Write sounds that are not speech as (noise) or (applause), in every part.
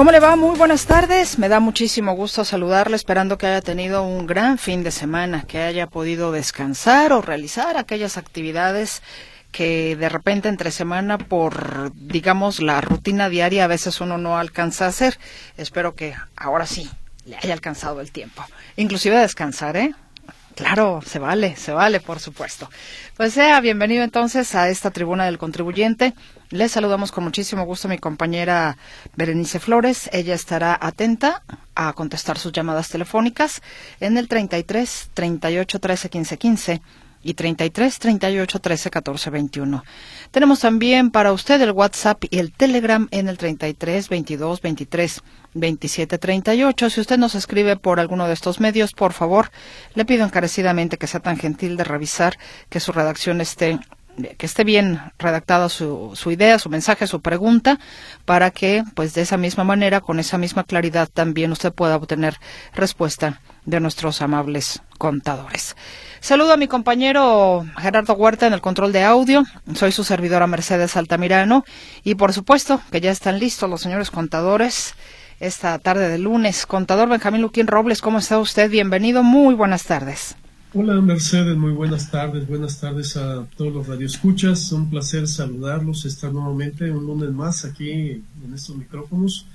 ¿Cómo le va? Muy buenas tardes. Me da muchísimo gusto saludarle, esperando que haya tenido un gran fin de semana, que haya podido descansar o realizar aquellas actividades que de repente entre semana por, digamos, la rutina diaria a veces uno no alcanza a hacer. Espero que ahora sí le haya alcanzado el tiempo. Inclusive descansar, ¿eh? Claro, se vale, se vale, por supuesto. Pues sea bienvenido entonces a esta tribuna del contribuyente. Les saludamos con muchísimo gusto a mi compañera Berenice Flores. Ella estará atenta a contestar sus llamadas telefónicas en el 33 38 13 15 15 y 33 38 13 14 21. Tenemos también para usted el WhatsApp y el Telegram en el 33 22 23 27 38. Si usted nos escribe por alguno de estos medios, por favor, le pido encarecidamente que sea tan gentil de revisar que su redacción esté que esté bien redactada su, su idea, su mensaje, su pregunta, para que, pues, de esa misma manera, con esa misma claridad, también usted pueda obtener respuesta de nuestros amables contadores. Saludo a mi compañero Gerardo Huerta en el control de audio. Soy su servidora Mercedes Altamirano y por supuesto que ya están listos los señores contadores esta tarde de lunes. Contador Benjamín Luquín Robles, ¿cómo está usted? Bienvenido, muy buenas tardes. Hola Mercedes, muy buenas tardes, buenas tardes a todos los radioescuchas, un placer saludarlos, estar nuevamente un lunes más aquí en estos micrófonos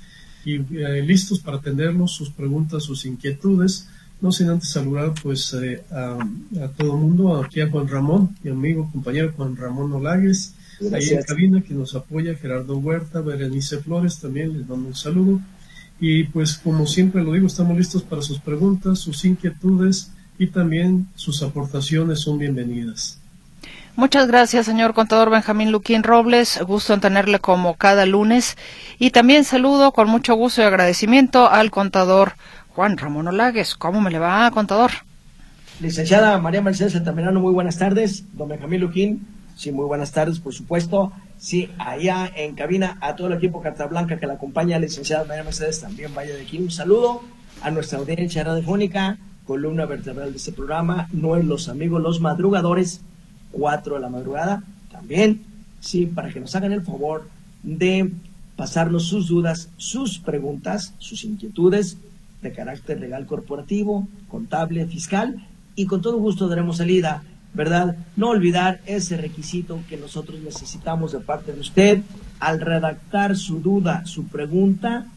y eh, listos para atenderlos, sus preguntas, sus inquietudes. No sin antes saludar pues eh, a, todo el mundo, aquí a Juan Ramón, mi amigo, compañero Juan Ramón Olagues, ahí en cabina que nos apoya, Gerardo Huerta, Berenice Flores, también les mando un saludo. Y pues como siempre lo digo, estamos listos para sus preguntas, sus inquietudes y también sus aportaciones son bienvenidas. Muchas gracias, señor contador Benjamín Luquín Robles. Gusto en tenerle como cada lunes. Y también saludo con mucho gusto y agradecimiento al contador Juan Ramón Olagues. ¿Cómo me le va, contador? Licenciada María Mercedes Altamirano, muy buenas tardes. Don Benjamín Luquín, sí, muy buenas tardes, por supuesto. Sí, allá en cabina, a todo el equipo Carta Blanca que la acompaña, licenciada María Mercedes, también vaya de aquí. Un saludo a nuestra audiencia radiofónica, columna vertebral de este programa, no es los amigos, los madrugadores, 4 de la madrugada, también, sí, para que nos hagan el favor de pasarnos sus dudas, sus preguntas, sus inquietudes de carácter legal corporativo, contable, fiscal, y con todo gusto daremos salida, ¿verdad? No olvidar ese requisito que nosotros necesitamos de parte de usted al redactar su duda, su pregunta,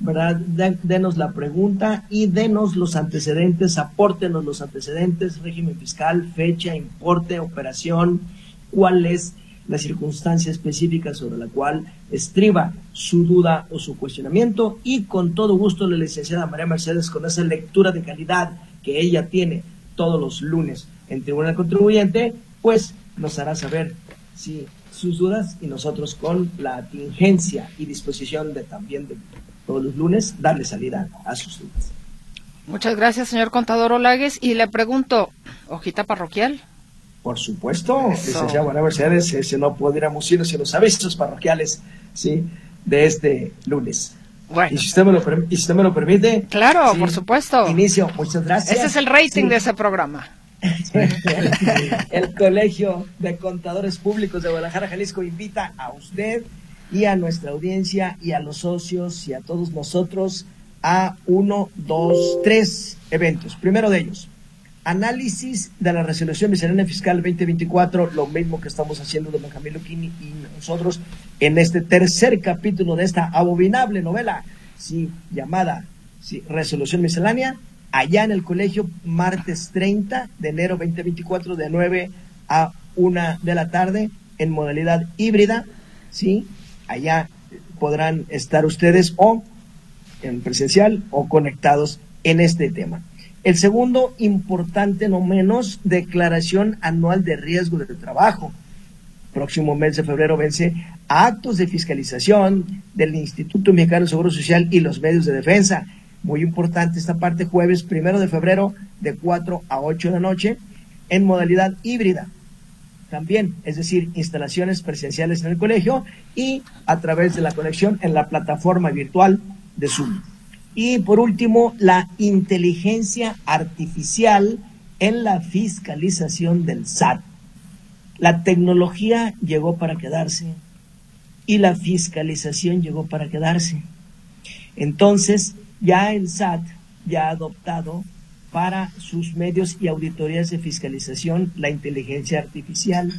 ¿verdad? denos la pregunta y denos los antecedentes, apórtenos los antecedentes, régimen fiscal, fecha, importe, operación, cuál es la circunstancia específica sobre la cual estriba su duda o su cuestionamiento y con todo gusto la licenciada María Mercedes con esa lectura de calidad que ella tiene todos los lunes en Tribunal Contribuyente, pues nos hará saber si sus dudas y nosotros con la atingencia y disposición de también de todos los lunes darle salida a sus dudas. Muchas gracias, señor contador Olagues. Y le pregunto, ¿hojita parroquial? Por supuesto, licenciado María Mercedes, si no pudiéramos ir sin los avisos parroquiales, ¿sí? De este lunes. Bueno. Y si usted me lo, y si usted me lo permite. Claro, por supuesto. Inicio, muchas gracias. Este es el rating de ese programa. (laughs) el Colegio de Contadores Públicos de Guadalajara, Jalisco, invita a usted y a nuestra audiencia y a los socios y a todos nosotros a uno, dos, tres eventos. Primero de ellos, análisis de la resolución miscelánea fiscal 2024, lo mismo que estamos haciendo de Benjamín Luquini y nosotros en este tercer capítulo de esta abominable novela, sí, llamada sí, resolución miscelánea, allá en el colegio, martes 30 de enero 2024, de 9 a 1 de la tarde, en modalidad híbrida, sí, allá podrán estar ustedes o en presencial o conectados en este tema. El segundo, importante no menos, declaración anual de riesgo de trabajo. Próximo mes de febrero vence actos de fiscalización del Instituto Mexicano de Seguro Social y los medios de defensa. Muy importante esta parte, jueves primero de febrero de 4 a 8 de la noche. en modalidad híbrida también, es decir, instalaciones presenciales en el colegio y a través de la conexión en la plataforma virtual de Zoom. Y por último, la inteligencia artificial en la fiscalización del SAT. La tecnología llegó para quedarse y la fiscalización llegó para quedarse. Entonces, ya el SAT ya ha adoptado para sus medios y auditorías de fiscalización la inteligencia artificial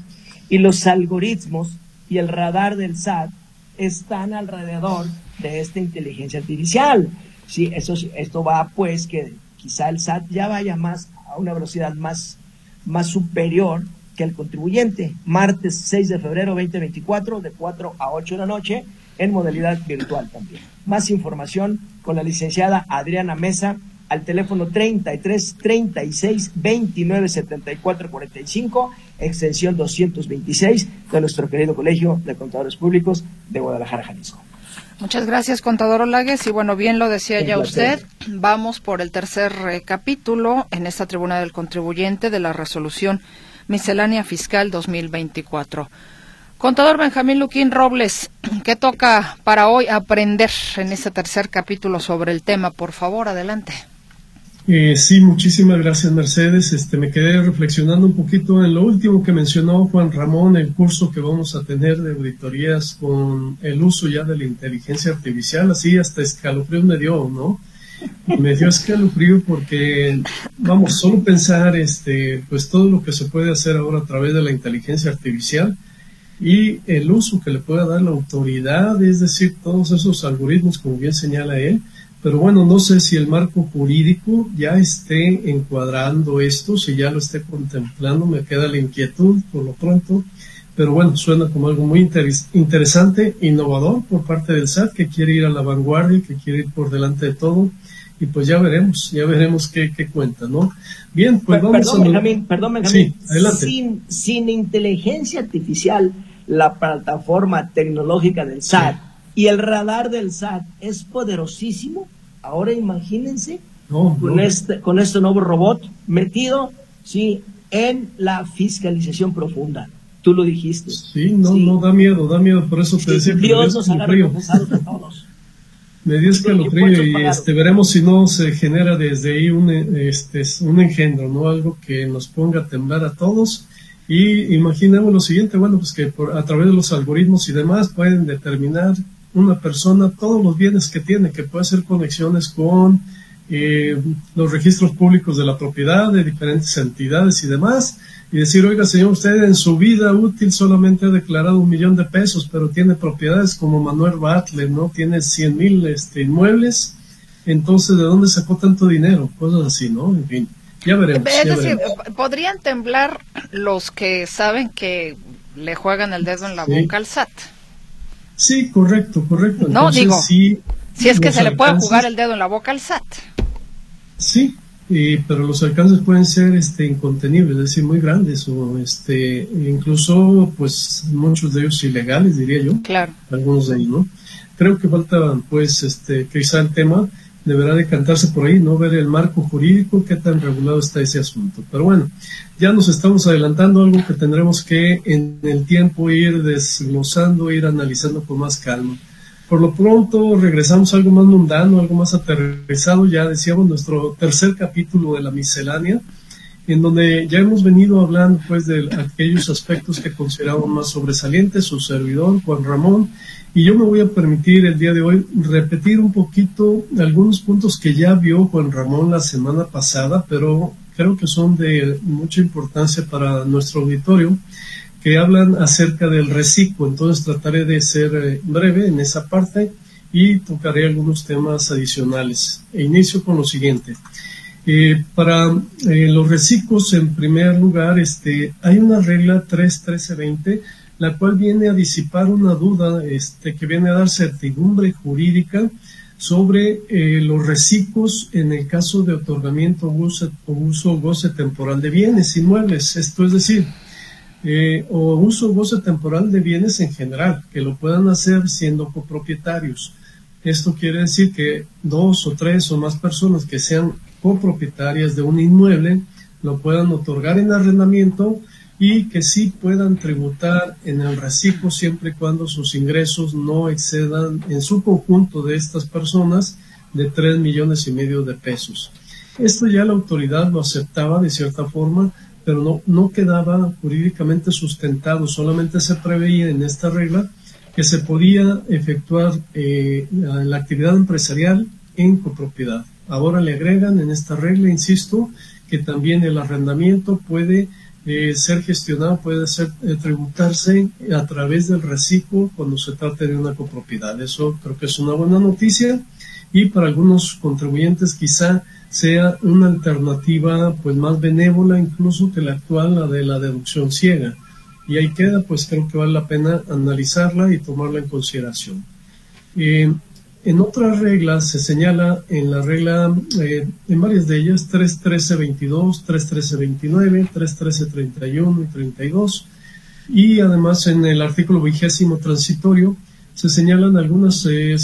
y los algoritmos y el radar del SAT están alrededor de esta inteligencia artificial. Sí, eso, esto va pues que quizá el SAT ya vaya más a una velocidad más, más superior que el contribuyente. Martes 6 de febrero 2024 de 4 a 8 de la noche en modalidad virtual también. Más información con la licenciada Adriana Mesa al teléfono 33 36 29 74 45, extensión 226 de nuestro querido Colegio de Contadores Públicos de Guadalajara, Jalisco. Muchas gracias, contador Olagues. Y bueno, bien lo decía ya usted, vamos por el tercer eh, capítulo en esta tribuna del contribuyente de la resolución miscelánea fiscal 2024. Contador Benjamín Luquín Robles, (clears throat) ¿qué toca para hoy aprender en este tercer capítulo sobre el tema? Por favor, adelante. Eh, sí, muchísimas gracias Mercedes. Este, me quedé reflexionando un poquito en lo último que mencionó Juan Ramón, el curso que vamos a tener de auditorías con el uso ya de la inteligencia artificial, así hasta escalofrío me dio, ¿no? Me dio escalofrío porque, vamos, solo pensar, este, pues todo lo que se puede hacer ahora a través de la inteligencia artificial y el uso que le pueda dar la autoridad, es decir, todos esos algoritmos, como bien señala él, pero bueno, no sé si el marco jurídico ya esté encuadrando esto, si ya lo esté contemplando, me queda la inquietud por lo pronto. Pero bueno, suena como algo muy interesante, innovador por parte del SAT, que quiere ir a la vanguardia, que quiere ir por delante de todo. Y pues ya veremos, ya veremos qué, cuenta, ¿no? Bien, pues vamos perdón, a... Benjamín, perdón, Benjamín. Sí, adelante. Sin, sin inteligencia artificial, la plataforma tecnológica del SAT y el radar del SAT es poderosísimo. Ahora imagínense con, Este, con este nuevo robot metido sí, en la fiscalización profunda. Tú lo dijiste. Sí, no, no, da miedo, da miedo. Por eso te decía que Dios nos hará a todos. Me dio escalofrío (laughs) y este, veremos si no se genera desde ahí un, este, un engendro, ¿no? Algo que nos ponga a temblar a todos. Y imaginemos lo siguiente, bueno, pues que por, a través de los algoritmos y demás pueden determinar una persona todos los bienes que tiene, que puede hacer conexiones con eh, los registros públicos de la propiedad de diferentes entidades y demás, y decir, oiga, señor, usted en su vida útil solamente ha declarado un millón de pesos, pero tiene propiedades como Manuel Bartlett, ¿no? Tiene cien mil este, inmuebles, entonces, ¿de dónde sacó tanto dinero? Cosas así, ¿no? En fin, ya veremos. Es decir, podrían temblar los que saben que le juegan el dedo en la boca al SAT. Sí, correcto, correcto. no, digo, si es que se le puede jugar el dedo en la boca al SAT. Sí, pero los alcances pueden ser este, incontenibles, es decir, muy grandes o este, incluso pues muchos de ellos ilegales, diría yo. Claro. Algunos de ellos, ¿no? Creo que falta pues este, quizá el tema deberá decantarse por ahí, no ver el marco jurídico, qué tan regulado está ese asunto. Pero bueno, ya nos estamos adelantando algo que tendremos que en el tiempo ir desglosando, ir analizando con más calma. Por lo pronto regresamos a algo más mundano, algo más aterrizado, ya decíamos nuestro tercer capítulo de la miscelánea, en donde ya hemos venido hablando pues de aquellos aspectos que consideramos más sobresalientes, su servidor Juan Ramón, y yo me voy a permitir el día de hoy repetir un poquito algunos puntos que ya vio Juan Ramón la semana pasada, pero creo que son de mucha importancia para nuestro auditorio, que hablan acerca del reciclo. Entonces trataré de ser eh, breve en esa parte y tocaré algunos temas adicionales. E inicio con lo siguiente. Eh, para eh, los reciclos, en primer lugar, este, hay una regla 3.13.20 la cual viene a disipar una duda este, que viene a dar certidumbre jurídica sobre eh, los reciclos en el caso de otorgamiento o uso, o uso goce temporal de bienes inmuebles. Esto es decir, eh, o uso goce temporal de bienes en general, que lo puedan hacer siendo copropietarios. Esto quiere decir que dos o tres o más personas que sean copropietarias de un inmueble lo puedan otorgar en arrendamiento y que sí puedan tributar en el reciclo siempre y cuando sus ingresos no excedan en su conjunto de estas personas de 3 millones y medio de pesos. Esto ya la autoridad lo aceptaba de cierta forma, pero no, no quedaba jurídicamente sustentado, solamente se preveía en esta regla que se podía efectuar eh, la actividad empresarial en copropiedad. Ahora le agregan en esta regla, insisto, que también el arrendamiento puede eh, ser gestionado, puede ser eh, tributarse a través del reciclo cuando se trate de una copropiedad. Eso creo que es una buena noticia y para algunos contribuyentes quizá sea una alternativa pues más benévola incluso que la actual, la de la deducción ciega. Y ahí queda, pues creo que vale la pena analizarla y tomarla en consideración. En otras reglas se señala en la regla, eh, en varias de ellas, 3.13.22, 3.13.29, 3.13.31 y 32, y además en el artículo vigésimo transitorio se señalan algunas eh,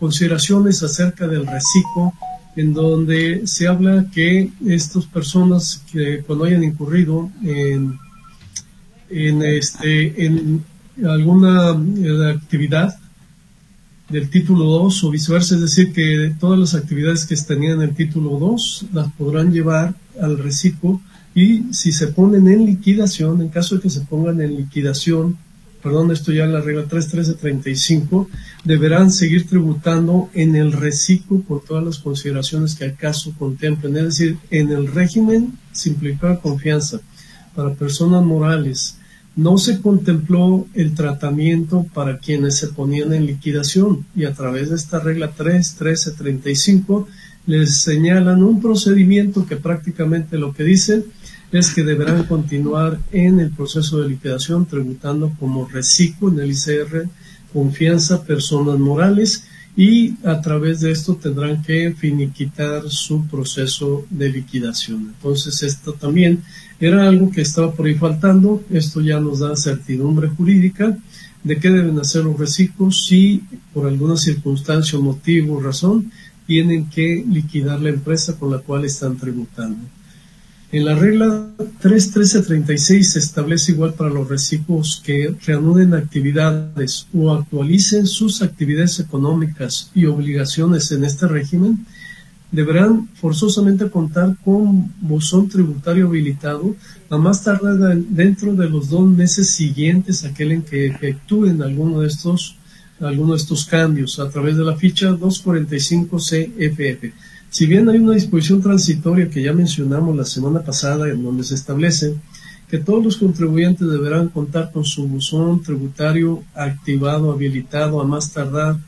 consideraciones acerca del reciclo, en donde se habla que estas personas que cuando hayan incurrido en, en, este, en alguna eh, actividad del título 2 o viceversa, es decir, que todas las actividades que tenían el título 2 las podrán llevar al reciclo y si se ponen en liquidación, en caso de que se pongan en liquidación, perdón, esto ya en la regla 31335, deberán seguir tributando en el reciclo por todas las consideraciones que acaso contemplen, es decir, en el régimen simplificado de confianza para personas morales, no se contempló el tratamiento para quienes se ponían en liquidación y a través de esta regla 3, 1335 les señalan un procedimiento que prácticamente lo que dicen es que deberán continuar en el proceso de liquidación tributando como reciclo en el ICR confianza personas morales y a través de esto tendrán que finiquitar su proceso de liquidación. Entonces esto también era algo que estaba por ahí faltando. Esto ya nos da certidumbre jurídica de qué deben hacer los reciclos si por alguna circunstancia, motivo o razón tienen que liquidar la empresa con la cual están tributando. En la regla 3.1336 se establece igual para los reciclos que reanuden actividades o actualicen sus actividades económicas y obligaciones en este régimen deberán forzosamente contar con buzón tributario habilitado a más tardar dentro de los dos meses siguientes a aquel en que efectúen alguno de estos, alguno de estos cambios a través de la ficha 245 CFF. Si bien hay una disposición transitoria que ya mencionamos la semana pasada en donde se establece que todos los contribuyentes deberán contar con su buzón tributario activado, habilitado a más tardar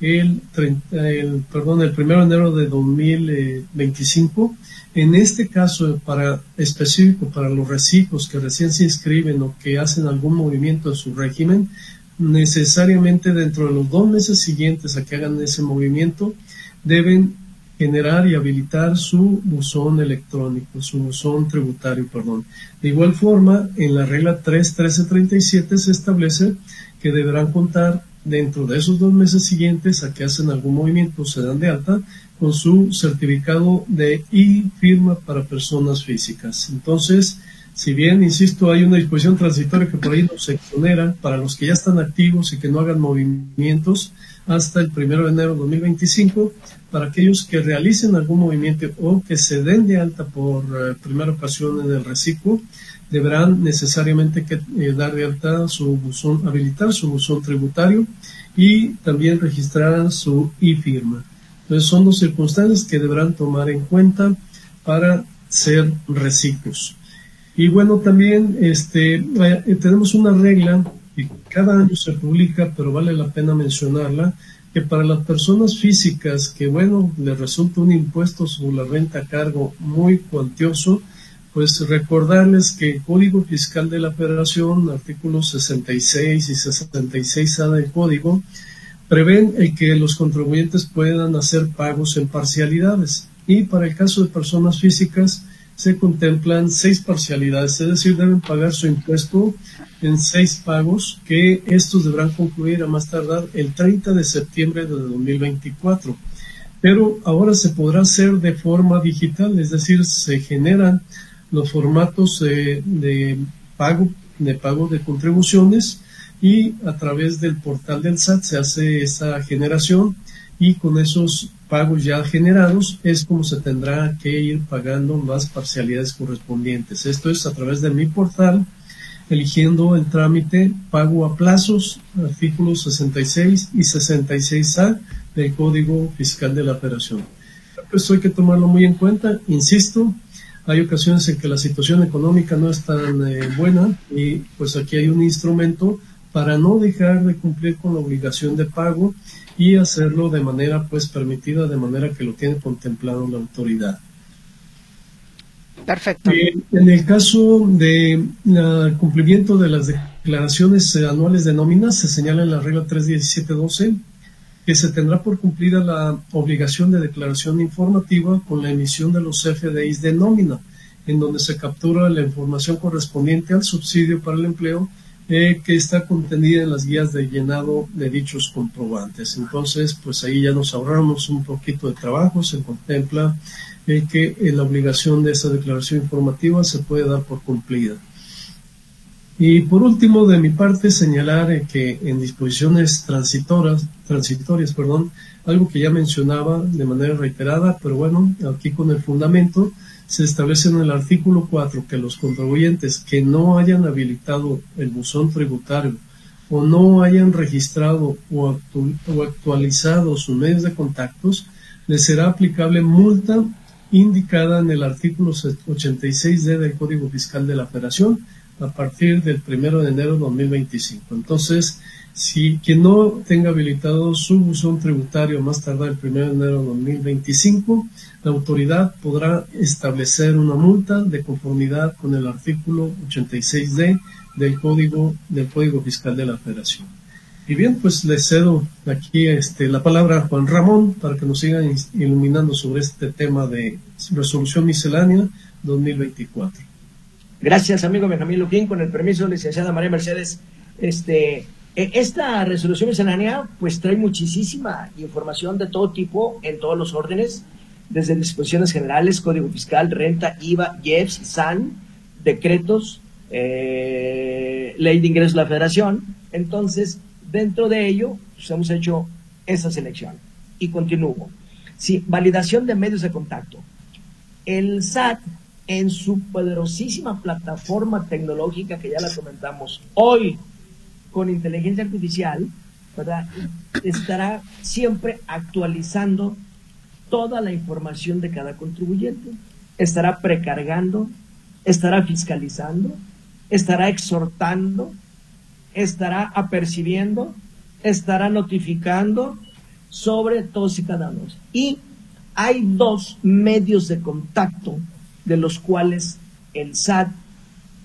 el, el, perdón, el 1 de enero de 2025. En este caso, para específico para los reciclos que recién se inscriben o que hacen algún movimiento en su régimen, necesariamente dentro de los dos meses siguientes a que hagan ese movimiento, deben generar y habilitar su buzón electrónico, su buzón tributario, perdón. De igual forma, en la regla 3.1337 se establece que deberán contar dentro de esos dos meses siguientes a que hacen algún movimiento se dan de alta con su certificado de I firma para personas físicas. Entonces, si bien, insisto, hay una disposición transitoria que por ahí nos exonera para los que ya están activos y que no hagan movimientos hasta el primero de enero de 2025, para aquellos que realicen algún movimiento o que se den de alta por eh, primera ocasión en el reciclo, deberán necesariamente que, eh, dar de alta su buzón, habilitar su buzón tributario y también registrar su e-firma. Entonces son dos circunstancias que deberán tomar en cuenta para ser reciclos. Y bueno, también este, eh, tenemos una regla que cada año se publica, pero vale la pena mencionarla, que para las personas físicas que, bueno, les resulta un impuesto sobre la renta a cargo muy cuantioso, pues recordarles que el Código Fiscal de la Federación, artículos 66 y 66A del Código, prevén el que los contribuyentes puedan hacer pagos en parcialidades. Y para el caso de personas físicas se contemplan seis parcialidades, es decir, deben pagar su impuesto en seis pagos que estos deberán concluir a más tardar el 30 de septiembre de 2024. Pero ahora se podrá hacer de forma digital, es decir, se generan los formatos de pago de pago de contribuciones y a través del portal del SAT se hace esa generación y con esos pagos ya generados es como se tendrá que ir pagando las parcialidades correspondientes. Esto es a través de mi portal, eligiendo el trámite pago a plazos, artículos 66 y 66A del Código Fiscal de la Operación. Esto hay que tomarlo muy en cuenta, insisto, hay ocasiones en que la situación económica no es tan eh, buena y pues aquí hay un instrumento para no dejar de cumplir con la obligación de pago y hacerlo de manera pues permitida, de manera que lo tiene contemplado la autoridad. Perfecto. Eh, en el caso de cumplimiento de las declaraciones anuales de nómina, se señala en la regla 31712 que se tendrá por cumplida la obligación de declaración informativa con la emisión de los FDIs de nómina, en donde se captura la información correspondiente al subsidio para el empleo eh, que está contenida en las guías de llenado de dichos comprobantes. Entonces, pues ahí ya nos ahorramos un poquito de trabajo, se contempla eh, que eh, la obligación de esa declaración informativa se puede dar por cumplida. Y por último, de mi parte, señalar eh, que en disposiciones transitorias, transitorias, perdón, algo que ya mencionaba de manera reiterada, pero bueno, aquí con el fundamento, se establece en el artículo 4 que los contribuyentes que no hayan habilitado el buzón tributario o no hayan registrado o, o actualizado sus medios de contactos, les será aplicable multa indicada en el artículo 86D del Código Fiscal de la Federación a partir del primero de enero de 2025. Entonces, si quien no tenga habilitado su buzón tributario más tarde el primero de enero de 2025, la autoridad podrá establecer una multa de conformidad con el artículo 86D del Código del Código Fiscal de la Federación. Y bien, pues le cedo aquí este, la palabra a Juan Ramón para que nos siga iluminando sobre este tema de resolución miscelánea 2024. Gracias, amigo Benjamín Luquín. Con el permiso, licenciada María Mercedes, este, e, esta resolución miscelánea pues trae muchísima información de todo tipo en todos los órdenes, desde disposiciones generales, código fiscal, renta, IVA, IEPS, SAN, decretos, eh, ley de ingresos de la federación. Entonces, dentro de ello, pues, hemos hecho esa selección. Y continúo. Sí, validación de medios de contacto. El SAT en su poderosísima plataforma tecnológica que ya la comentamos hoy con inteligencia artificial, ¿verdad? estará siempre actualizando toda la información de cada contribuyente, estará precargando, estará fiscalizando, estará exhortando, estará apercibiendo, estará notificando sobre todos y cada uno. Y hay dos medios de contacto de los cuales el SAT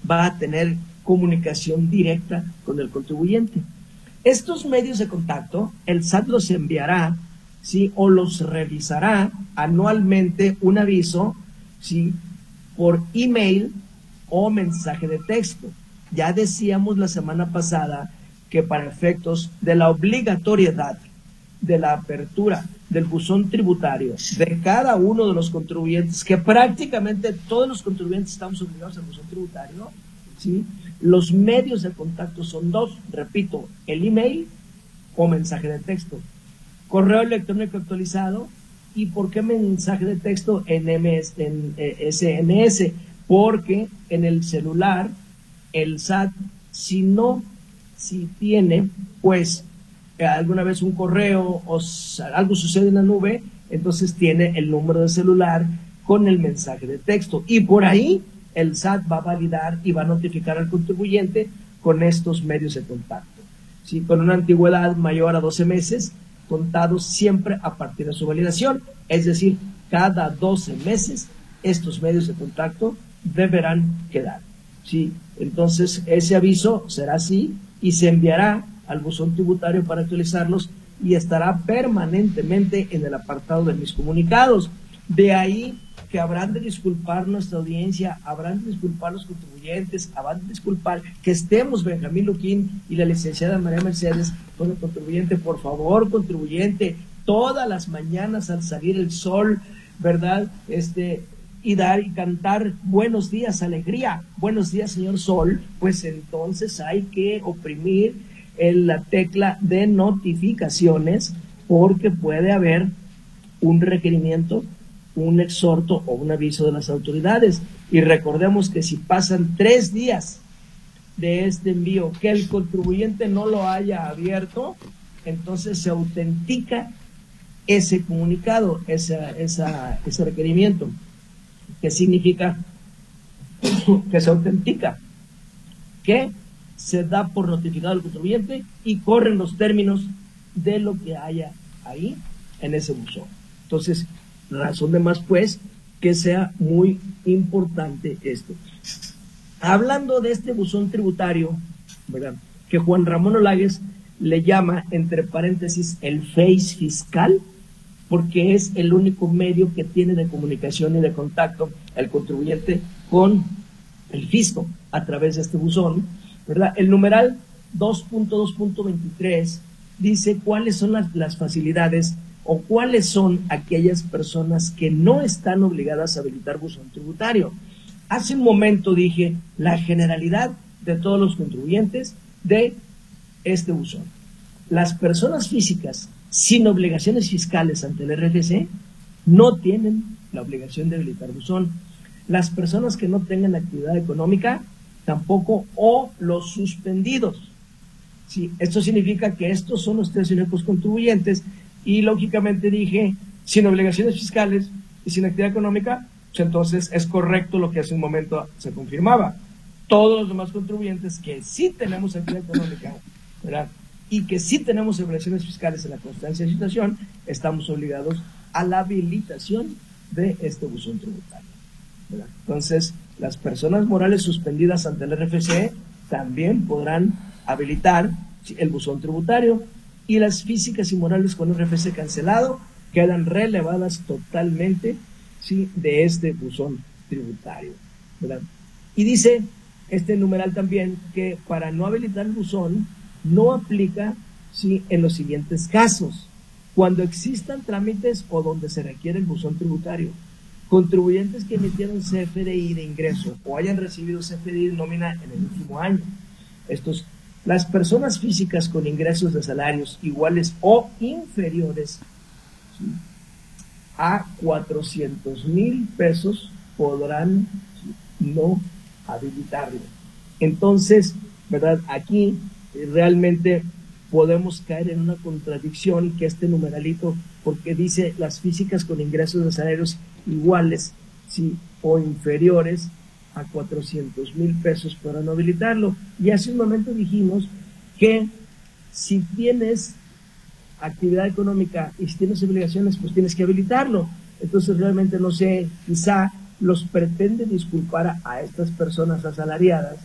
va a tener comunicación directa con el contribuyente. Estos medios de contacto, el SAT los enviará, ¿sí? O los revisará anualmente un aviso, ¿sí? Por email o mensaje de texto. Ya decíamos la semana pasada que para efectos de la obligatoriedad de la apertura del buzón tributario de cada uno de los contribuyentes, que prácticamente todos los contribuyentes estamos obligados al buzón tributario, ¿sí? los medios de contacto son dos, repito, el email o mensaje de texto, correo electrónico actualizado. Y por qué mensaje de texto en, MS, SMS, eh, porque en el celular el SAT, si no, si tiene, pues alguna vez un correo o algo sucede en la nube, entonces tiene el número de celular con el mensaje de texto. Y por ahí el SAT va a validar y va a notificar al contribuyente con estos medios de contacto. ¿sí? Con una antigüedad mayor a 12 meses, contados siempre a partir de su validación. Es decir, cada 12 meses estos medios de contacto deberán quedar. ¿sí? Entonces, ese aviso será así y se enviará al buzón tributario para actualizarlos y estará permanentemente en el apartado de mis comunicados. De ahí que habrán de disculpar nuestra audiencia, habrán de disculpar los contribuyentes, habrán de disculpar que estemos Benjamín Luquín y la licenciada María Mercedes con el contribuyente, por favor, contribuyente, todas las mañanas al salir el sol, ¿verdad? Este, y dar y cantar buenos días, alegría, buenos días, señor Sol, pues entonces hay que oprimir en la tecla de notificaciones porque puede haber un requerimiento, un exhorto o un aviso de las autoridades. Y recordemos que si pasan tres días de este envío que el contribuyente no lo haya abierto, entonces se autentica ese comunicado, esa, ese requerimiento. ¿Qué significa? que se autentica, que se da por notificado al contribuyente y corren los términos de lo que haya ahí en ese buzón. Entonces, razón de más pues que sea muy importante esto. Hablando de este buzón tributario, ¿verdad? que Juan Ramón Olagues le llama, entre paréntesis, el face fiscal, porque es el único medio que tiene de comunicación y de contacto el contribuyente con el fisco a través de este buzón, ¿verdad? El numeral 2.2.23 dice cuáles son las, facilidades o cuáles son aquellas personas que no están obligadas a habilitar buzón tributario. Hace un momento dije la generalidad de todos los contribuyentes de este buzón. Las personas físicas sin obligaciones fiscales ante el RFC no tienen la obligación de habilitar buzón. Las personas que no tengan actividad económica tampoco o los suspendidos. Sí, esto significa que estos son los tres únicos contribuyentes y lógicamente dije sin obligaciones fiscales y sin actividad económica, pues entonces es correcto lo que hace un momento se confirmaba. Todos los demás contribuyentes que sí tenemos actividad económica, ¿verdad? Y que si tenemos obligaciones fiscales en la constancia de situación, estamos obligados a la habilitación de este buzón tributario. Entonces, las personas morales suspendidas ante el RFC también podrán habilitar el buzón tributario y las físicas y morales con RFC cancelado quedan relevadas totalmente ¿sí? de este buzón tributario. Y dice este numeral también que para no habilitar el buzón no aplica ¿sí? en los siguientes casos. Cuando existan trámites o donde se requiere el buzón tributario, contribuyentes que emitieron CFDI de ingreso o hayan recibido CFDI de nómina en el último año. Estos, las personas físicas con ingresos de salarios iguales o inferiores a 400 mil pesos podrán no habilitarlo. Entonces, ¿verdad? Aquí realmente podemos caer en una contradicción que este numeralito, porque dice las físicas con ingresos de salarios iguales ¿sí? o inferiores a 400 mil pesos para no habilitarlo. Y hace un momento dijimos que si tienes actividad económica y si tienes obligaciones, pues tienes que habilitarlo. Entonces realmente no sé, quizá los pretende disculpar a estas personas asalariadas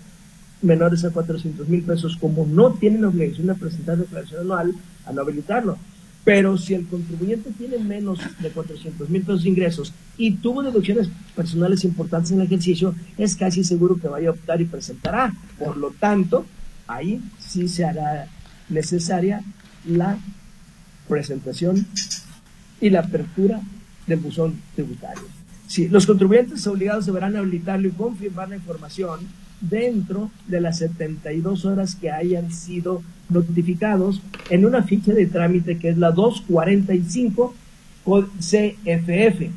menores a 400 mil pesos, como no tienen obligación de presentar declaración anual, a no habilitarlo. Pero si el contribuyente tiene menos de 400 mil pesos de ingresos y tuvo deducciones personales importantes en el ejercicio, es casi seguro que vaya a optar y presentará. Por lo tanto, ahí sí se hará necesaria la presentación y la apertura del buzón tributario. Si los contribuyentes obligados deberán habilitarlo y confirmar la información dentro de las 72 horas que hayan sido notificados en una ficha de trámite que es la 245 CFF,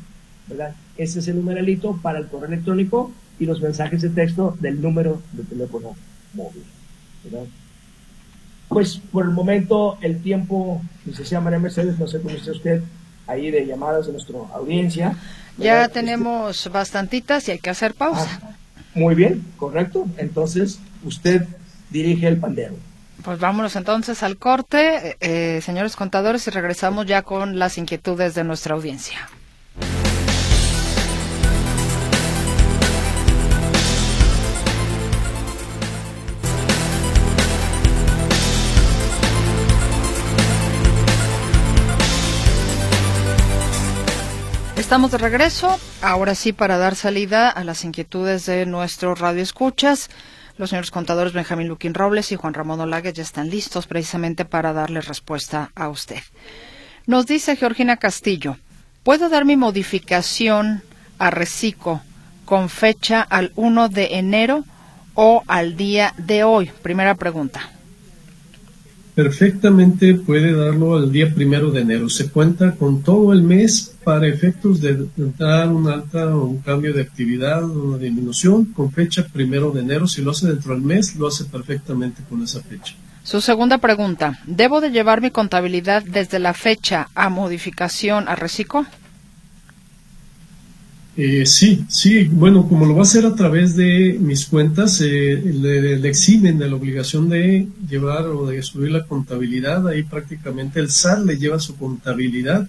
¿verdad? Ese es el numeralito para el correo electrónico y los mensajes de texto del número de teléfono móvil, ¿verdad? Pues por el momento el tiempo, licenciada María Mercedes, no sé cómo está usted ahí de llamadas de nuestra audiencia. Ya tenemos bastantitas y hay que hacer pausa. Ah, muy bien, correcto. Entonces, usted dirige el pandero. Pues vámonos entonces al corte, eh, señores contadores, y regresamos ya con las inquietudes de nuestra audiencia. Estamos de regreso, ahora sí para dar salida a las inquietudes de nuestros radioescuchas. Los señores contadores Benjamín Luquín Robles y Juan Ramón Olague ya están listos precisamente para darle respuesta a usted. Nos dice Georgina Castillo, ¿puedo dar mi modificación a Recico con fecha al 1 de enero o al día de hoy? Primera pregunta. Perfectamente puede darlo al día primero de enero. Se cuenta con todo el mes para efectos de dar un alta o un cambio de actividad o una disminución con fecha primero de enero. Si lo hace dentro del mes, lo hace perfectamente con esa fecha. Su segunda pregunta, ¿debo de llevar mi contabilidad desde la fecha a modificación a reciclo? Eh, sí, sí, bueno, como lo va a hacer a través de mis cuentas, eh, le, eximen de la obligación de llevar o de subir la contabilidad, ahí prácticamente el SAT le lleva su contabilidad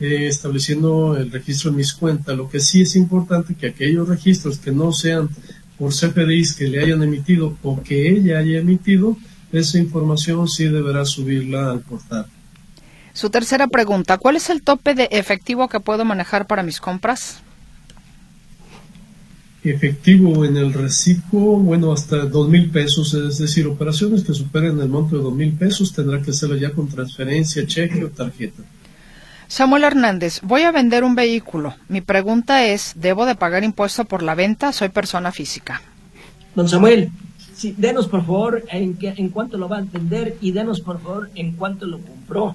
eh, estableciendo el registro en mis cuentas. Lo que sí es importante que aquellos registros que no sean por CFDIs que le hayan emitido o que ella haya emitido, esa información sí deberá subirla al portal. Su tercera pregunta, ¿cuál es el tope de efectivo que puedo manejar para mis compras? Efectivo en el reciclo, bueno, hasta dos mil pesos, es decir, operaciones que superen el monto de dos mil pesos tendrá que hacerlo ya con transferencia, cheque o tarjeta. Samuel Hernández, voy a vender un vehículo. Mi pregunta es, ¿debo de pagar impuesto por la venta? Soy persona física. Don Samuel, sí, denos por favor en, qué, en cuánto lo va a vender y denos por favor en cuánto lo compró.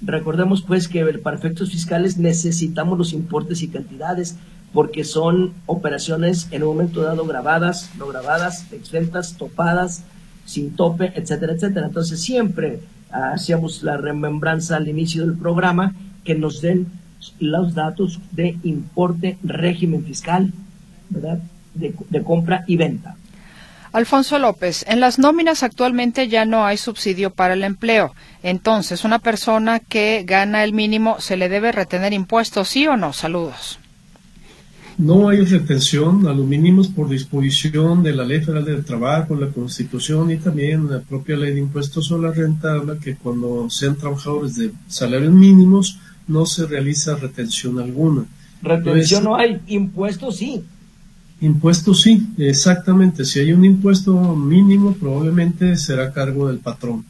Recordemos pues que para efectos fiscales necesitamos los importes y cantidades porque son operaciones en un momento dado grabadas, no grabadas, exentas, topadas, sin tope, etcétera, etcétera. Entonces siempre hacíamos la remembranza al inicio del programa que nos den los datos de importe, régimen fiscal, ¿verdad? De, de compra y venta. Alfonso López, en las nóminas actualmente ya no hay subsidio para el empleo. Entonces, una persona que gana el mínimo, ¿se le debe retener impuestos, sí o no? Saludos. No hay retención a los mínimos por disposición de la Ley Federal del Trabajo, la Constitución y también la propia Ley de Impuestos sobre la Renta habla que cuando sean trabajadores de salarios mínimos no se realiza retención alguna. Retención no hay, impuestos sí. Impuestos sí, exactamente. Si hay un impuesto mínimo, probablemente será cargo del patrón.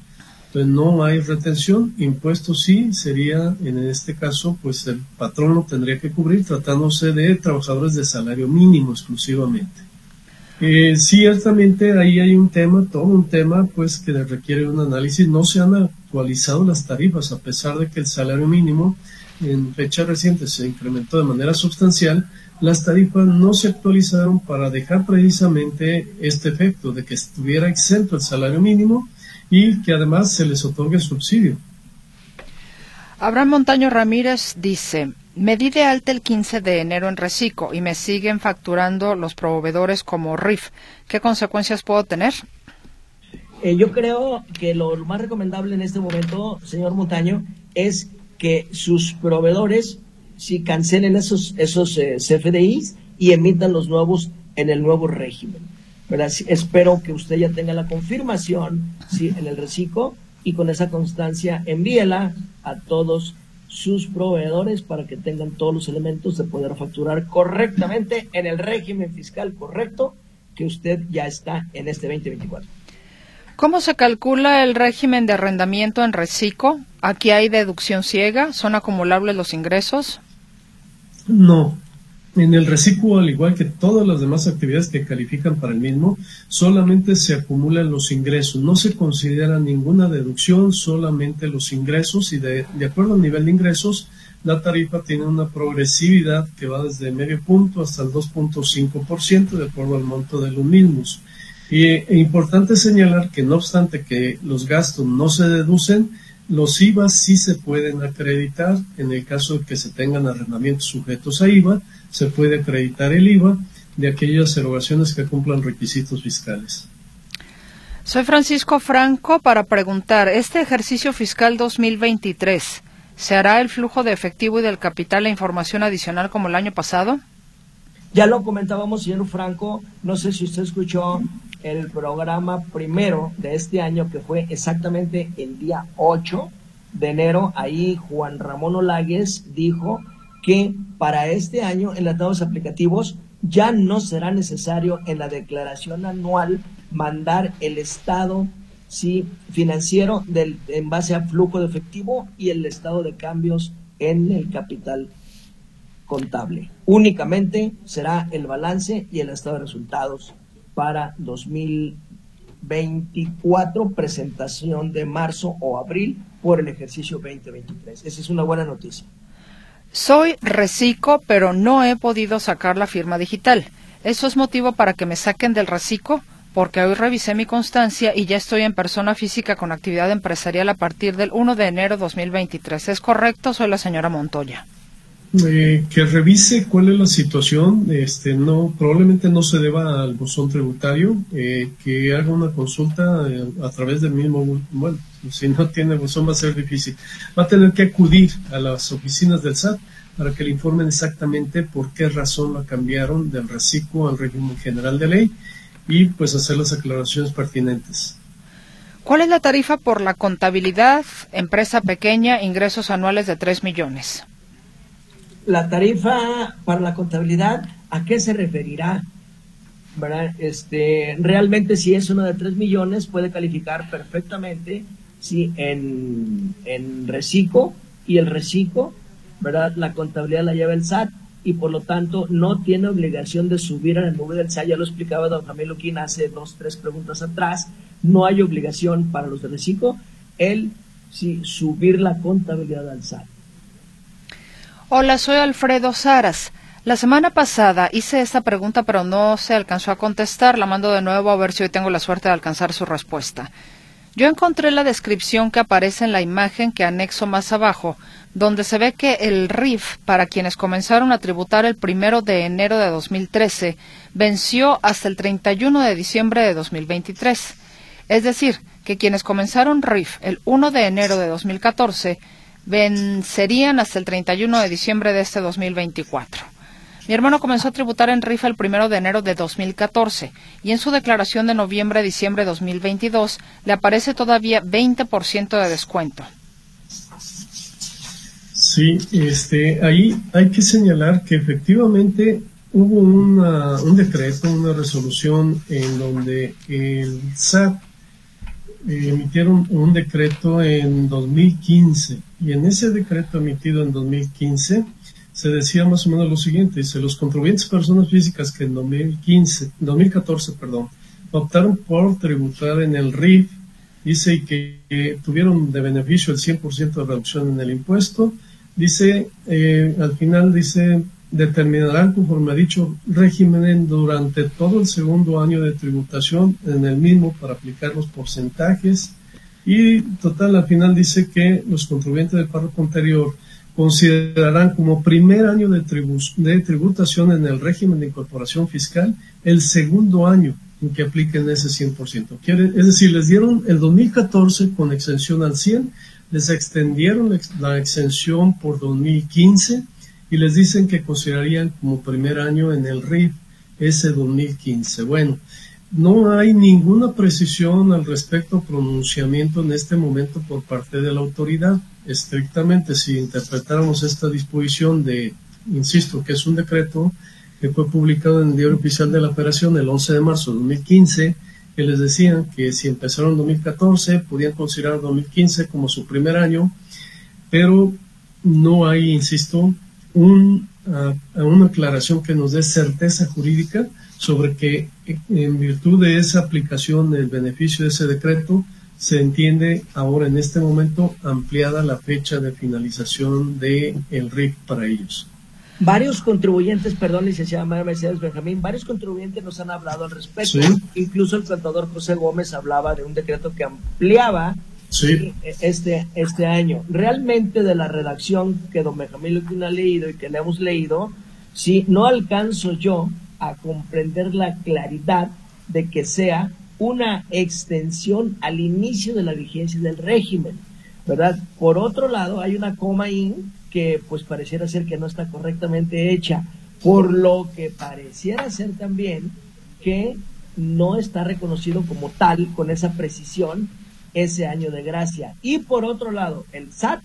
Entonces no hay retención, impuestos sí, sería en este caso, pues el patrón lo tendría que cubrir tratándose de trabajadores de salario mínimo exclusivamente. Eh, ciertamente ahí hay un tema, todo un tema, pues que requiere un análisis. No se han actualizado las tarifas, a pesar de que el salario mínimo en fecha reciente se incrementó de manera sustancial, las tarifas no se actualizaron para dejar precisamente este efecto de que estuviera exento el salario mínimo y que además se les otorgue subsidio. Abraham Montaño Ramírez dice, me di de alta el 15 de enero en Recico y me siguen facturando los proveedores como RIF. ¿Qué consecuencias puedo tener? Eh, yo creo que lo más recomendable en este momento, señor Montaño, es que sus proveedores si cancelen esos, esos eh, CFDIs y emitan los nuevos en el nuevo régimen espero que usted ya tenga la confirmación ¿sí? en el reciclo y con esa constancia envíela a todos sus proveedores para que tengan todos los elementos de poder facturar correctamente en el régimen fiscal correcto que usted ya está en este 2024. ¿Cómo se calcula el régimen de arrendamiento en reciclo? ¿Aquí hay deducción ciega? ¿Son acumulables los ingresos? No, en el reciclo, al igual que todas las demás actividades que califican para el mismo, solamente se acumulan los ingresos, no se considera ninguna deducción, solamente los ingresos y de, acuerdo al nivel de ingresos, la tarifa tiene una progresividad que va desde medio punto hasta el 2.5% de acuerdo al monto de los mismos. Y es importante señalar que no obstante que los gastos no se deducen, los IVA sí se pueden acreditar en el caso de que se tengan arrendamientos sujetos a IVA, se puede acreditar el IVA de aquellas erogaciones que cumplan requisitos fiscales. Soy Francisco Franco para preguntar, ¿este ejercicio fiscal 2023 se hará el flujo de efectivo y del capital e información adicional como el año pasado? Ya lo comentábamos, señor Franco, no sé si usted escuchó el programa primero de este año, que fue exactamente el día 8 de enero. Ahí Juan Ramón Olagues dijo que para este año en los aplicativos ya no será necesario en la declaración anual mandar el estado sí, financiero del, en base a flujo de efectivo y el estado de cambios en el capital contable. Únicamente será el balance y el estado de resultados para 2024, presentación de marzo o abril por el ejercicio 2023. Esa es una buena noticia. Soy reciclo, pero no he podido sacar la firma digital. ¿Eso es motivo para que me saquen del reciclo? Porque hoy revisé mi constancia y ya estoy en persona física con actividad empresarial a partir del 1 de enero de 2023. ¿Es correcto? Soy la señora Montoya. Eh, que revise cuál es la situación, este, no, probablemente no se deba al buzón tributario, eh, que haga una consulta eh, a través del mismo, bueno, si no tiene buzón va a ser difícil, va a tener que acudir a las oficinas del SAT para que le informen exactamente por qué razón la cambiaron del reciclo al régimen general de ley y pues hacer las aclaraciones pertinentes. ¿Cuál es la tarifa por la contabilidad, empresa pequeña, ingresos anuales de 3 millones? La tarifa para la contabilidad, ¿a qué se referirá? ¿Verdad? Este, realmente si es uno de 3 millones puede calificar perfectamente si en, en reciclo y el reciclo, ¿verdad? La contabilidad la lleva el SAT y por lo tanto no tiene obligación de subir en el nube del SAT. Ya lo explicaba don Jamil Luquín hace dos, tres preguntas atrás. No hay obligación para los de reciclo el si subir la contabilidad al SAT. Hola, soy Alfredo Saras. La semana pasada hice esta pregunta, pero no se alcanzó a contestar. La mando de nuevo a ver si hoy tengo la suerte de alcanzar su respuesta. Yo encontré la descripción que aparece en la imagen que anexo más abajo, donde se ve que el RIF, para quienes comenzaron a tributar el primero de enero de 2013, venció hasta el 31 de diciembre de 2023. Es decir, que quienes comenzaron RIF el 1 de enero de 2014 vencerían hasta el 31 de diciembre de este 2024. Mi hermano comenzó a tributar en rifa el primero de enero de 2014 y en su declaración de noviembre-diciembre de 2022 le aparece todavía 20% de descuento. Sí, este, ahí hay que señalar que efectivamente hubo un decreto, una resolución en donde el SAT emitieron un decreto en 2015 y en ese decreto emitido en 2015 se decía más o menos lo siguiente, dice, los contribuyentes personas físicas que en 2015, 2014, perdón, optaron por tributar en el RIF, dice que, tuvieron de beneficio el 100% de reducción en el impuesto, dice, eh, al final dice, determinarán conforme ha dicho régimen durante todo el segundo año de tributación en el mismo para aplicar los porcentajes y total al final dice que los contribuyentes del párrafo anterior considerarán como primer año de, de tributación en el régimen de incorporación fiscal el segundo año en que apliquen ese 100%. Quiere, es decir, les dieron el 2014 con exención al 100, les extendieron la exención por 2015 y les dicen que considerarían como primer año en el RIF ese 2015. Bueno, no hay ninguna precisión al respecto pronunciamiento en este momento por parte de la autoridad. Estrictamente, si interpretáramos esta disposición de, insisto, que es un decreto que fue publicado en el Diario Oficial de la Operación el 11 de marzo de 2015, que les decían que si empezaron en 2014 podían considerar 2015 como su primer año, pero no hay, insisto, un, uh, una aclaración que nos dé certeza jurídica sobre que en virtud de esa aplicación del beneficio de ese decreto, se entiende ahora en este momento ampliada la fecha de finalización del el RIC para ellos. Varios contribuyentes, perdón, licenciada María Mercedes Benjamín, varios contribuyentes nos han hablado al respecto. Incluso el contador José Gómez hablaba de un decreto que ampliaba sí. este, este año. Realmente de la redacción que don Benjamín ha leído y que le hemos leído, si no alcanzo yo a comprender la claridad de que sea una extensión al inicio de la vigencia del régimen, ¿verdad? Por otro lado, hay una coma in que pues pareciera ser que no está correctamente hecha, por lo que pareciera ser también que no está reconocido como tal con esa precisión ese año de gracia. Y por otro lado, el SAT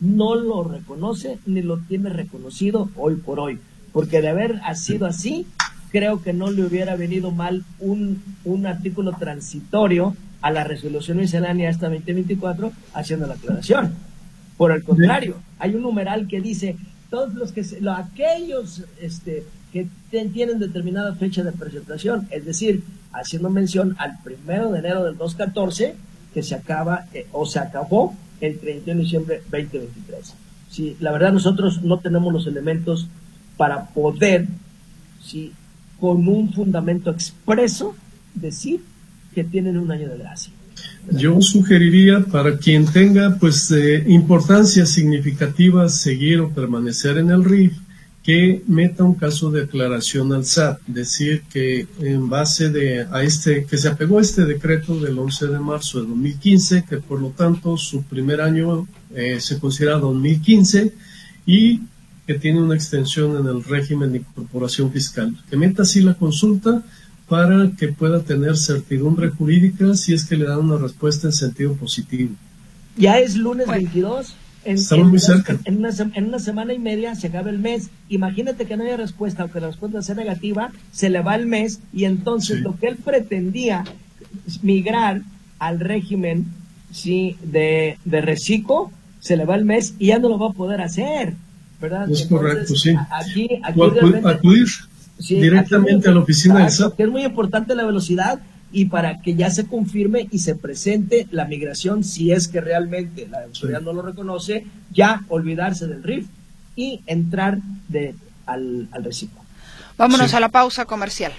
no lo reconoce ni lo tiene reconocido hoy por hoy, porque de haber sido así, creo que no le hubiera venido mal un, un artículo transitorio a la resolución miscelánea esta 2024 haciendo la aclaración. Por el contrario, hay un numeral que dice todos los que aquellos este, que tienen determinada fecha de presentación, es decir, haciendo mención al primero de enero del 2014 que se acaba eh, o se acabó el 31 de diciembre 2023. Sí, la verdad nosotros no tenemos los elementos para poder, sí, con un fundamento expreso, decir que tienen un año de gracia. Yo sugeriría para quien tenga pues eh, importancia significativa seguir o permanecer en el RIF, que meta un caso de aclaración al SAT, decir que en base de a este que se apegó a este decreto del 11 de marzo de 2015, que por lo tanto su primer año eh, se considera 2015 y que tiene una extensión en el régimen de incorporación fiscal. Que meta así la consulta para que pueda tener certidumbre jurídica si es que le dan una respuesta en sentido positivo. Ya es lunes 22. En, Estamos muy cerca. En una, en una, semana y media se acaba el mes. Imagínate que no haya respuesta o que la respuesta sea negativa, se le va el mes y entonces lo que él pretendía migrar al régimen sí, de, de reciclo, se le va el mes y ya no lo va a poder hacer. ¿verdad? Es correcto, sí. Aquí, aquí acudir directamente a la oficina del SAT. Es muy importante la velocidad y para que ya se confirme y se presente la migración, si es que realmente la autoridad no lo reconoce, ya olvidarse del RIF y entrar de, al, al reciclo. Vámonos a la pausa comercial.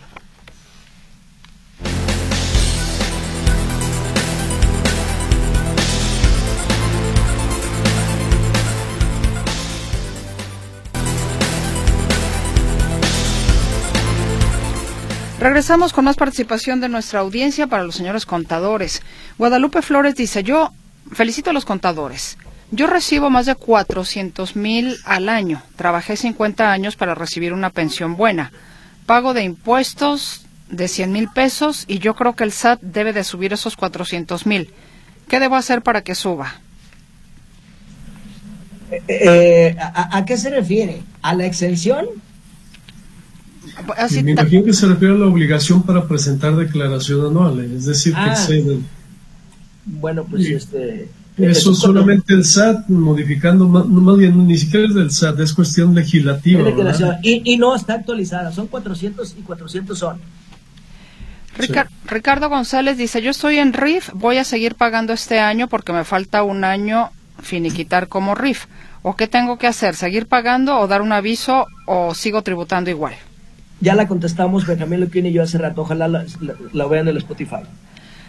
Regresamos con más participación de nuestra audiencia para los señores contadores. Guadalupe Flores dice, yo felicito a los contadores. Yo recibo más de 400 mil al año. Trabajé 50 años para recibir una pensión buena. Pago de impuestos de 100 mil pesos y yo creo que el SAT debe de subir esos 400 mil. ¿Qué debo hacer para que suba? Eh, eh, ¿a, qué se refiere? ¿A la exención? Me imagino que se refiere a la obligación para presentar declaración anual, es decir, que ah. Bueno, pues este... Eso solamente el SAT modificando, no, bien, ni siquiera es del SAT, es cuestión legislativa. Y, y, no está actualizada, son 400 y 400 son. Ricardo González dice, yo estoy en RIF, voy a seguir pagando este año porque me falta un año finiquitar como RIF. ¿O qué tengo que hacer? ¿Seguir pagando o dar un aviso o sigo tributando igual? Ya la contestamos Benjamín Lupín y yo hace rato, ojalá la, vean en el Spotify.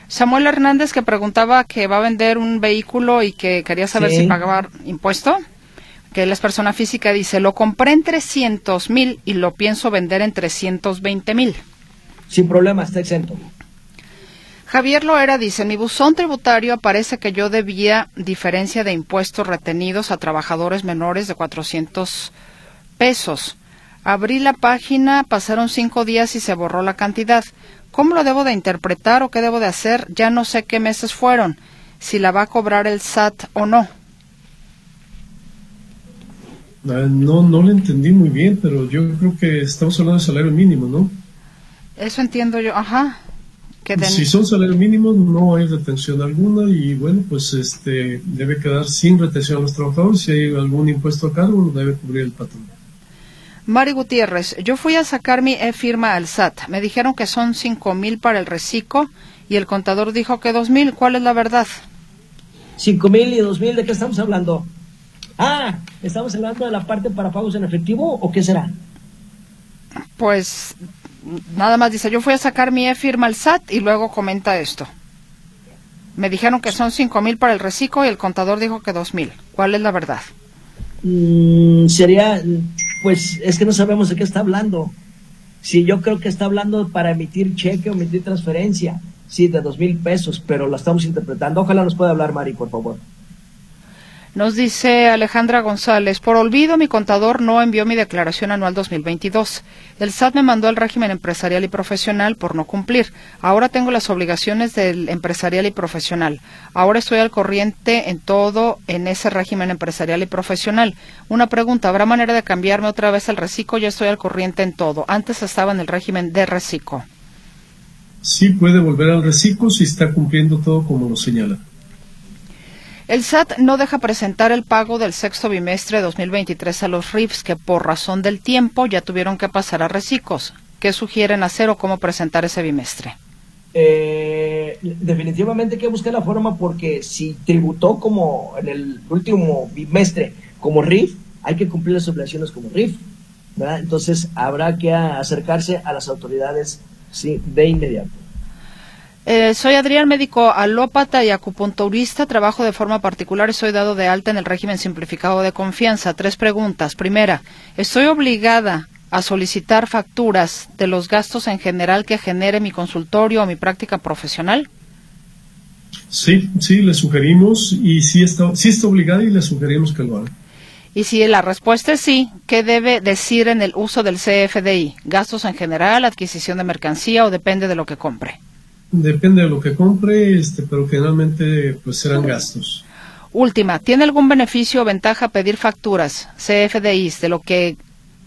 Samuel Hernández que preguntaba que va a vender un vehículo y que quería saber si pagaba impuesto, que él es persona física, dice, lo compré en 300 mil y lo pienso vender en 320 mil. Sin problema, está exento. Javier Loera dice, en mi buzón tributario aparece que yo debía diferencia de impuestos retenidos a trabajadores menores de 400 pesos. Abrí la página, pasaron cinco días y se borró la cantidad. ¿Cómo lo debo de interpretar o qué debo de hacer? Ya no sé qué meses fueron, si la va a cobrar el SAT o no. Ah, no, no lo entendí muy bien, pero yo creo que estamos hablando de salario mínimo, ¿no? Eso entiendo yo, ajá. Si son salarios mínimos, no hay retención alguna y bueno, pues este debe quedar sin retención a los trabajadores. Si hay algún impuesto a cargo, lo debe cubrir el patrón. Mari Gutiérrez, yo fui a sacar mi e-firma al SAT. Me dijeron que son cinco mil para el reciclo y el contador dijo que dos mil. ¿Cuál es la verdad? Cinco mil y dos mil, ¿de qué estamos hablando? Ah, ¿estamos hablando de la parte para pagos en efectivo o qué será? Pues nada más dice, yo fui a sacar mi e-firma al SAT y luego comenta esto. Me dijeron que son cinco mil para el reciclo y el contador dijo que dos mil. ¿Cuál es la verdad? Mm, sería pues es que no sabemos de qué está hablando. Si yo creo que está hablando para emitir cheque o emitir transferencia, sí, de dos mil pesos, pero lo estamos interpretando. Ojalá nos pueda hablar Mari, por favor. Nos dice Alejandra González, por olvido mi contador no envió mi declaración anual 2022. El SAT me mandó al régimen empresarial y profesional por no cumplir. Ahora tengo las obligaciones del empresarial y profesional. Ahora estoy al corriente en todo en ese régimen empresarial y profesional. Una pregunta, ¿habrá manera de cambiarme otra vez al reciclo? Ya estoy al corriente en todo. Antes estaba en el régimen de reciclo. Sí puede volver al reciclo si está cumpliendo todo como lo señala. El SAT no deja presentar el pago del sexto bimestre de 2023 a los RIFs que por razón del tiempo ya tuvieron que pasar a reciclos. ¿Qué sugieren hacer o cómo presentar ese bimestre? Eh, definitivamente hay que buscar la forma porque si tributó como en el último bimestre como RIF, hay que cumplir las obligaciones como RIF. Entonces habrá que acercarse a las autoridades sí, de inmediato. Eh, soy Adrián, médico alópata y acupunturista. Trabajo de forma particular y soy dado de alta en el régimen simplificado de confianza. Tres preguntas. Primera, ¿estoy obligada a solicitar facturas de los gastos en general que genere mi consultorio o mi práctica profesional? Sí, sí, le sugerimos y sí está, sí está obligada y le sugerimos que lo haga. Y si la respuesta es sí, ¿qué debe decir en el uso del CFDI? ¿Gastos en general, adquisición de mercancía o depende de lo que compre? Depende de lo que compre, este, pero generalmente pues serán gastos. Última, ¿tiene algún beneficio o ventaja pedir facturas, CFDIs, de lo que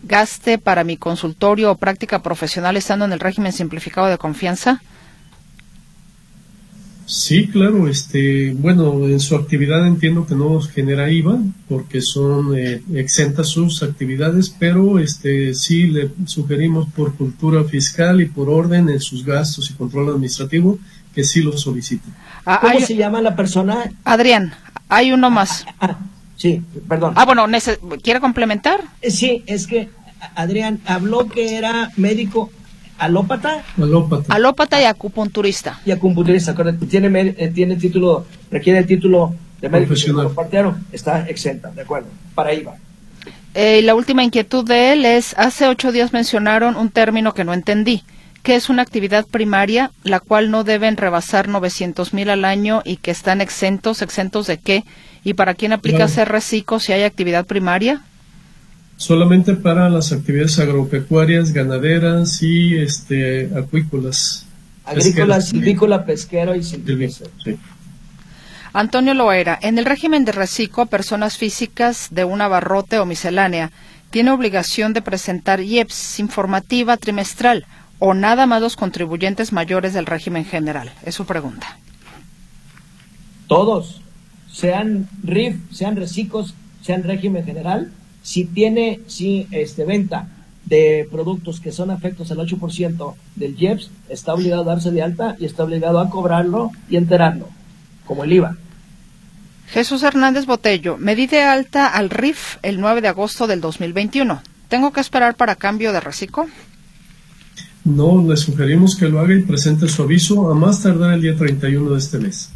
gaste para mi consultorio o práctica profesional estando en el régimen simplificado de confianza? Sí, claro. Este, bueno, en su actividad entiendo que no genera IVA porque son eh, exentas sus actividades, pero este, sí le sugerimos por cultura fiscal y por orden en sus gastos y control administrativo que sí lo solicite. Ah, ¿Cómo se llama la persona? Adrián, hay uno más. Ah, ah, sí, perdón. Ah, bueno, ¿quiere complementar? Eh, sí, es que Adrián habló que era médico alópata. Alópata. Alópata y acupunturista. Y acupunturista, Tiene, eh, tiene título, requiere el título de médico partero, está exenta, de acuerdo, para IVA. Eh, la última inquietud de él es, hace ocho días mencionaron un término que no entendí, que es una actividad primaria, la cual no deben rebasar 900 mil al año y que están exentos, exentos de qué, y para quién aplica ser reciclo si hay actividad primaria solamente para las actividades agropecuarias, ganaderas y este acuícolas. Agrícola, silvícola, pesquero y silvícola. Antonio Loera, en el régimen de reciclo, personas físicas de un abarrote o miscelánea tiene obligación de presentar IEPS informativa trimestral o nada más los contribuyentes mayores del régimen general. Es su pregunta. Todos, sean RIF, sean reciclos, sean régimen general, si tiene si este, venta de productos que son afectos al 8% del IEPS, está obligado a darse de alta y está obligado a cobrarlo y enterarlo, como el IVA. Jesús Hernández Botello, me di de alta al RIF el 9 de agosto del 2021. ¿Tengo que esperar para cambio de reciclo? No, le sugerimos que lo haga y presente su aviso a más tardar el día 31 de este mes.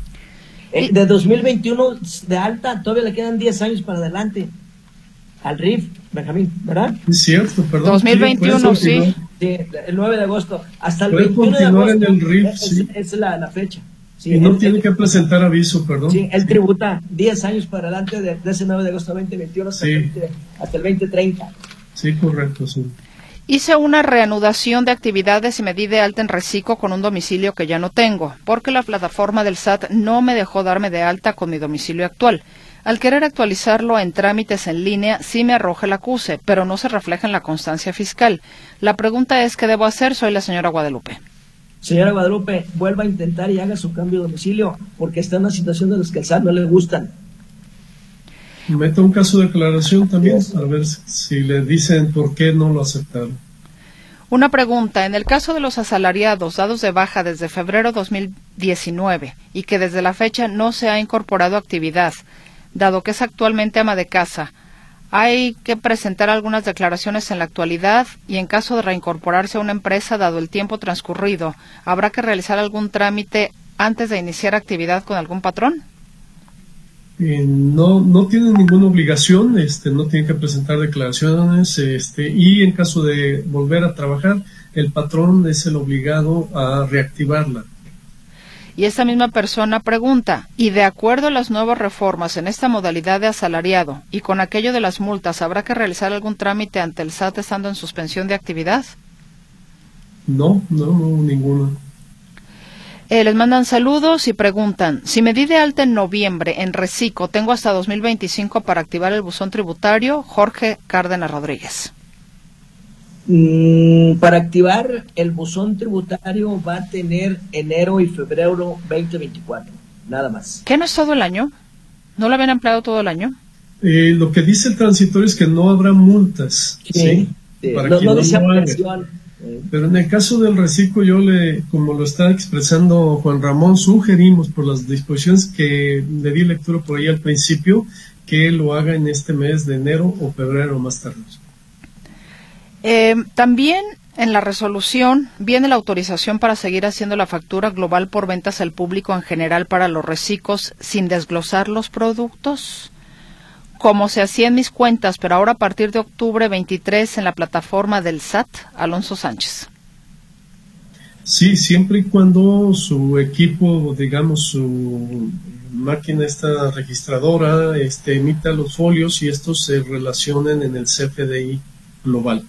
Eh, de 2021 de alta, todavía le quedan 10 años para adelante al RIF, Benjamín, ¿verdad? Es cierto, perdón. 2021, sí. sí. el 9 de agosto. Hasta el 21 de agosto. En el RIF, es, sí. es la, fecha. Sí, y no tiene que presentar aviso, perdón. Sí, él tributa 10 años para adelante de, ese 9 de agosto 2021 hasta, el, hasta el 2030. Sí, correcto, sí. Hice una reanudación de actividades y me di de alta en reciclo con un domicilio que ya no tengo, porque la plataforma del SAT no me dejó darme de alta con mi domicilio actual. Al querer actualizarlo en trámites en línea, sí me arroja el acuse, pero no se refleja en la constancia fiscal. La pregunta es, ¿qué debo hacer? Soy la señora Guadalupe. Señora Guadalupe, vuelva a intentar y haga su cambio de domicilio, porque está en una situación de los que al SAT no le gustan. Meta un caso de declaración también, a ver si le dicen por qué no lo aceptaron. Una pregunta. En el caso de los asalariados dados de baja desde febrero 2019 y que desde la fecha no se ha incorporado actividad, dado que es actualmente ama de casa. Hay que presentar algunas declaraciones en la actualidad y en caso de reincorporarse a una empresa, dado el tiempo transcurrido, ¿habrá que realizar algún trámite antes de iniciar actividad con algún patrón? Eh, no, no tiene ninguna obligación, este, no tiene que presentar declaraciones, este, y en caso de volver a trabajar, el patrón es el obligado a reactivarla. Y esta misma persona pregunta, ¿y de acuerdo a las nuevas reformas en esta modalidad de asalariado y con aquello de las multas, habrá que realizar algún trámite ante el SAT estando en suspensión de actividad? No, no, no, ninguna. Eh, les mandan saludos y preguntan, si me di de alta en noviembre en Recico, tengo hasta 2025 para activar el buzón tributario, Jorge Cárdenas Rodríguez. Mm, para activar el buzón tributario va a tener enero y febrero 2024, nada más. ¿Qué no es todo el año? ¿No lo habían empleado todo el año? Eh, lo que dice el transitorio es que no habrá multas. Sí. Para no, no Pero en el caso del reciclo, yo le, como lo está expresando Juan Ramón, sugerimos por las disposiciones que le di lectura por ahí al principio, que lo haga en este mes de enero o febrero más tarde. Eh, también en la resolución viene la autorización para seguir haciendo la factura global por ventas al público en general para los reciclos sin desglosar los productos como se hacía en mis cuentas, pero ahora a partir de octubre 23 en la plataforma del SAT, Alonso Sánchez. Sí, siempre y cuando su equipo, digamos, su máquina esta registradora, este, emita los folios y estos se relacionen en el CFDI global.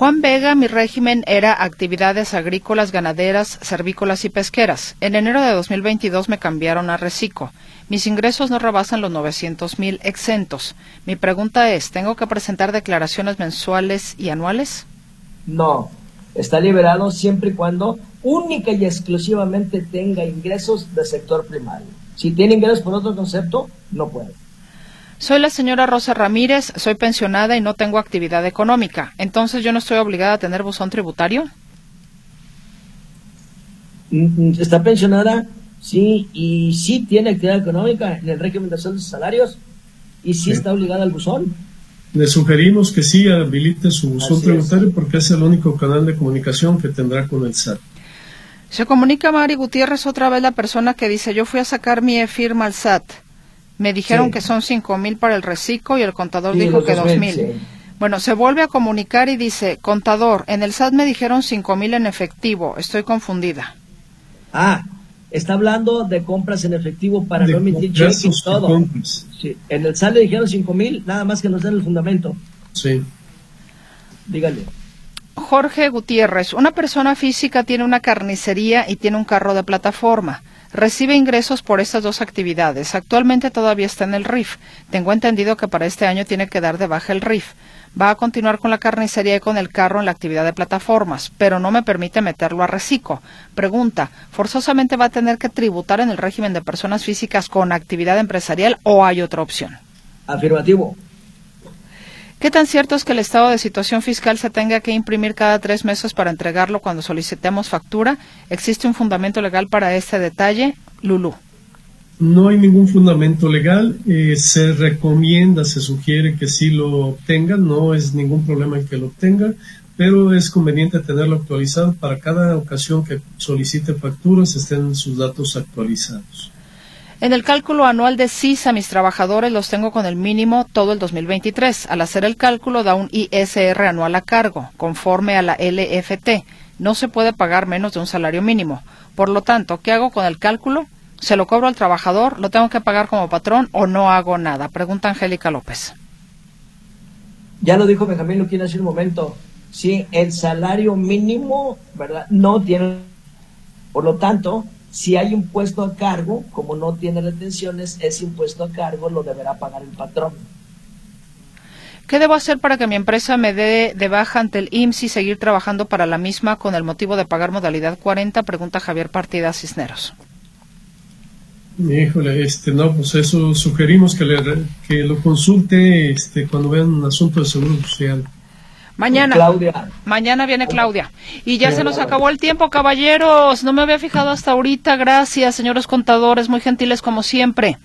Juan Vega, mi régimen era actividades agrícolas, ganaderas, cervícolas y pesqueras. En enero de 2022 me cambiaron a Recico. Mis ingresos no rebasan los 900 mil exentos. Mi pregunta es, ¿tengo que presentar declaraciones mensuales y anuales? No, está liberado siempre y cuando única y exclusivamente tenga ingresos del sector primario. Si tiene ingresos por otro concepto, no puede. Soy la señora Rosa Ramírez, soy pensionada y no tengo actividad económica. Entonces, ¿yo no estoy obligada a tener buzón tributario? Mm, mm, ¿Está pensionada? Sí, y sí tiene actividad económica en el régimen de salarios y sí, está obligada al buzón. Le sugerimos que sí habilite su buzón tributario porque es el único canal de comunicación que tendrá con el SAT. Se comunica Mari Gutiérrez otra vez la persona que dice yo fui a sacar mi firma al SAT. Me dijeron que son cinco mil para el reciclo y el contador dijo que dos mil. Bueno, se vuelve a comunicar y dice, contador, en el SAT me dijeron cinco mil en efectivo, estoy confundida. Ah, está hablando de compras en efectivo para no emitir cheques y todo. Sí. En el SAT le dijeron cinco mil, nada más que nos den el fundamento. Sí. Dígale. Jorge Gutiérrez, una persona física tiene una carnicería y tiene un carro de plataforma. Recibe ingresos por estas dos actividades. Actualmente todavía está en el RIF. Tengo entendido que para este año tiene que dar de baja el RIF. Va a continuar con la carnicería y con el carro en la actividad de plataformas, pero no me permite meterlo a reciclo. Pregunta, ¿forzosamente va a tener que tributar en el régimen de personas físicas con actividad empresarial o hay otra opción? Afirmativo. ¿Qué tan cierto es que el estado de situación fiscal se tenga que imprimir cada tres meses para entregarlo cuando solicitemos factura? ¿Existe un fundamento legal para este detalle? Lulú. No hay ningún fundamento legal. Eh, se recomienda, se sugiere que sí lo obtengan. No es ningún problema en que lo obtengan, pero es conveniente tenerlo actualizado para cada ocasión que solicite facturas estén sus datos actualizados. En el cálculo anual de CIS a mis trabajadores los tengo con el mínimo todo el 2023. Al hacer el cálculo da un ISR anual a cargo, conforme a la LFT. No se puede pagar menos de un salario mínimo. Por lo tanto, ¿qué hago con el cálculo? ¿Se lo cobro al trabajador? ¿Lo tengo que pagar como patrón o no hago nada? Pregunta Angélica López. Ya lo dijo Benjamín Luquín hace un momento. Sí, el salario mínimo, ¿verdad? No tiene. Por lo tanto, si hay impuesto a cargo, como no tiene retenciones, ese impuesto a cargo lo deberá pagar el patrón. ¿Qué debo hacer para que mi empresa me dé de baja ante el IMSS y seguir trabajando para la misma con el motivo de pagar modalidad 40? Pregunta Javier Partida Cisneros. Híjole, este, no, pues eso sugerimos que, le, que lo consulte este, cuando vean un asunto de seguro social. Mañana. Mañana viene Claudia. Y ya se nos acabó el tiempo, caballeros. No me había fijado hasta ahorita. Gracias, señores contadores, muy gentiles como siempre.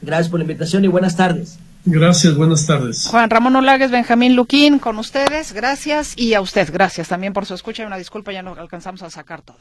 Gracias por la invitación y buenas tardes. Gracias, buenas tardes. Juan Ramón Olagues, Benjamín Luquín, con ustedes. Gracias. Y a usted, gracias también por su escucha y una disculpa, ya no alcanzamos a sacar todo.